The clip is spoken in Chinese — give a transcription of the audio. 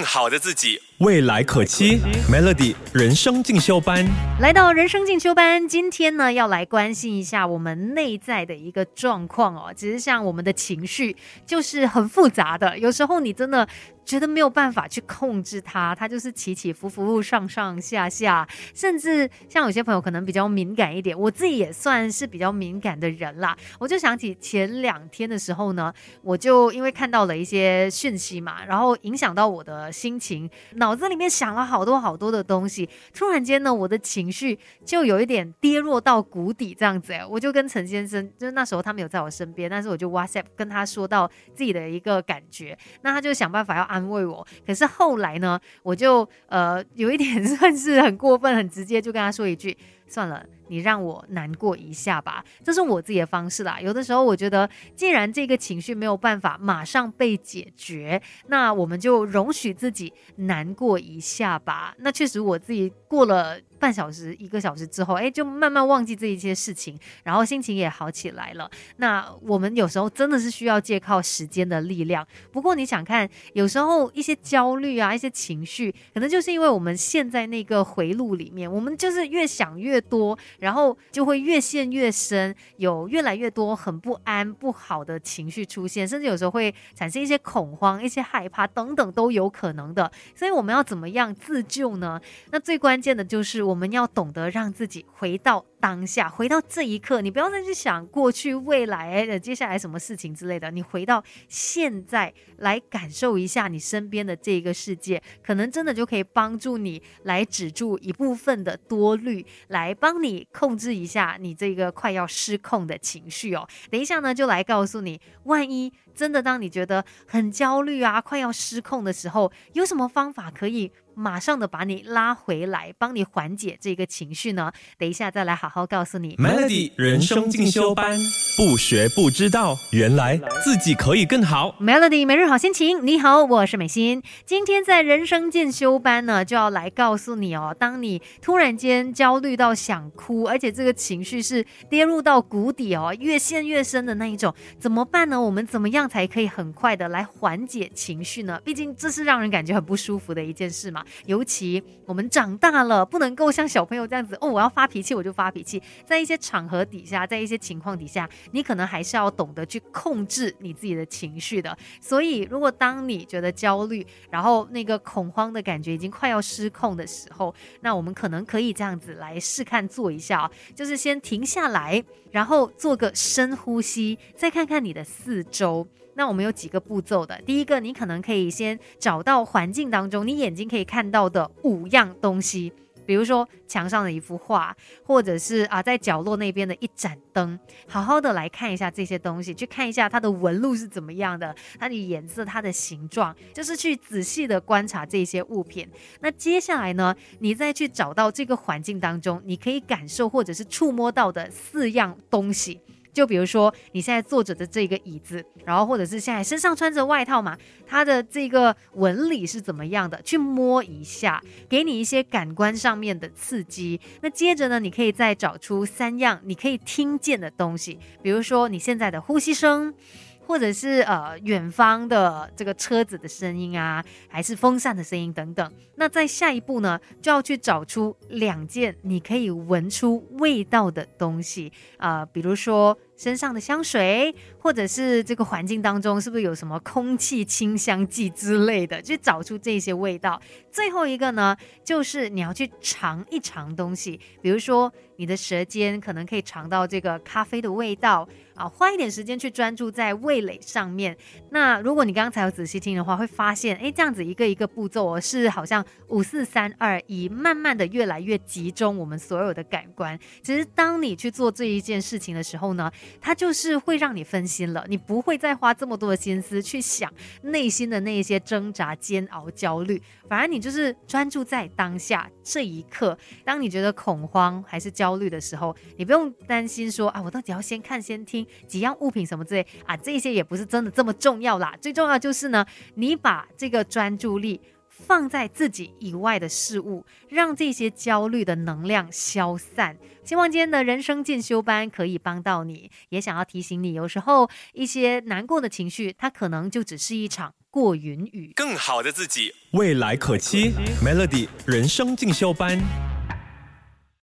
更好的自己。未来可期，Melody 人生进修班来到人生进修班，今天呢要来关心一下我们内在的一个状况哦。其实像我们的情绪就是很复杂的，有时候你真的觉得没有办法去控制它，它就是起起伏伏、上上下下，甚至像有些朋友可能比较敏感一点，我自己也算是比较敏感的人啦。我就想起前两天的时候呢，我就因为看到了一些讯息嘛，然后影响到我的心情，脑子里面想了好多好多的东西，突然间呢，我的情绪就有一点跌落到谷底，这样子哎，我就跟陈先生，就是那时候他没有在我身边，但是我就 WhatsApp 跟他说到自己的一个感觉，那他就想办法要安安慰我。可是后来呢，我就呃有一点 算是很过分，很直接，就跟他说一句。算了，你让我难过一下吧，这是我自己的方式啦。有的时候我觉得，既然这个情绪没有办法马上被解决，那我们就容许自己难过一下吧。那确实我自己过了。半小时、一个小时之后，哎，就慢慢忘记这一些事情，然后心情也好起来了。那我们有时候真的是需要借靠时间的力量。不过你想看，有时候一些焦虑啊、一些情绪，可能就是因为我们陷在那个回路里面，我们就是越想越多，然后就会越陷越深，有越来越多很不安、不好的情绪出现，甚至有时候会产生一些恐慌、一些害怕等等都有可能的。所以我们要怎么样自救呢？那最关键的就是。我们要懂得让自己回到。当下回到这一刻，你不要再去想过去、未来的接下来什么事情之类的。你回到现在来感受一下你身边的这个世界，可能真的就可以帮助你来止住一部分的多虑，来帮你控制一下你这个快要失控的情绪哦。等一下呢，就来告诉你，万一真的当你觉得很焦虑啊、快要失控的时候，有什么方法可以马上的把你拉回来，帮你缓解这个情绪呢？等一下再来好。好告诉你，Melody 人生进修班，不学不知道，原来自己可以更好。Melody 每日好心情，你好，我是美心。今天在人生进修班呢，就要来告诉你哦，当你突然间焦虑到想哭，而且这个情绪是跌入到谷底哦，越陷越深的那一种，怎么办呢？我们怎么样才可以很快的来缓解情绪呢？毕竟这是让人感觉很不舒服的一件事嘛。尤其我们长大了，不能够像小朋友这样子哦，我要发脾气我就发脾气。在一些场合底下，在一些情况底下，你可能还是要懂得去控制你自己的情绪的。所以，如果当你觉得焦虑，然后那个恐慌的感觉已经快要失控的时候，那我们可能可以这样子来试看做一下，就是先停下来，然后做个深呼吸，再看看你的四周。那我们有几个步骤的。第一个，你可能可以先找到环境当中你眼睛可以看到的五样东西。比如说墙上的一幅画，或者是啊在角落那边的一盏灯，好好的来看一下这些东西，去看一下它的纹路是怎么样的，它的颜色、它的形状，就是去仔细的观察这些物品。那接下来呢，你再去找到这个环境当中你可以感受或者是触摸到的四样东西。就比如说你现在坐着的这个椅子，然后或者是现在身上穿着外套嘛，它的这个纹理是怎么样的？去摸一下，给你一些感官上面的刺激。那接着呢，你可以再找出三样你可以听见的东西，比如说你现在的呼吸声。或者是呃远方的这个车子的声音啊，还是风扇的声音等等。那在下一步呢，就要去找出两件你可以闻出味道的东西啊，比如说身上的香水，或者是这个环境当中是不是有什么空气清香剂之类的，去找出这些味道。最后一个呢，就是你要去尝一尝东西，比如说你的舌尖可能可以尝到这个咖啡的味道。啊，花一点时间去专注在味蕾上面。那如果你刚才有仔细听的话，会发现，哎，这样子一个一个步骤哦，是好像五四三二一，慢慢的越来越集中我们所有的感官。其实当你去做这一件事情的时候呢，它就是会让你分心了，你不会再花这么多的心思去想内心的那一些挣扎、煎熬、焦虑，反而你就是专注在当下这一刻。当你觉得恐慌还是焦虑的时候，你不用担心说啊，我到底要先看先听。几样物品什么之类啊，这些也不是真的这么重要啦。最重要就是呢，你把这个专注力放在自己以外的事物，让这些焦虑的能量消散。希望今天的人生进修班可以帮到你，也想要提醒你，有时候一些难过的情绪，它可能就只是一场过云雨。更好的自己，未来可期。Melody 人生进修班。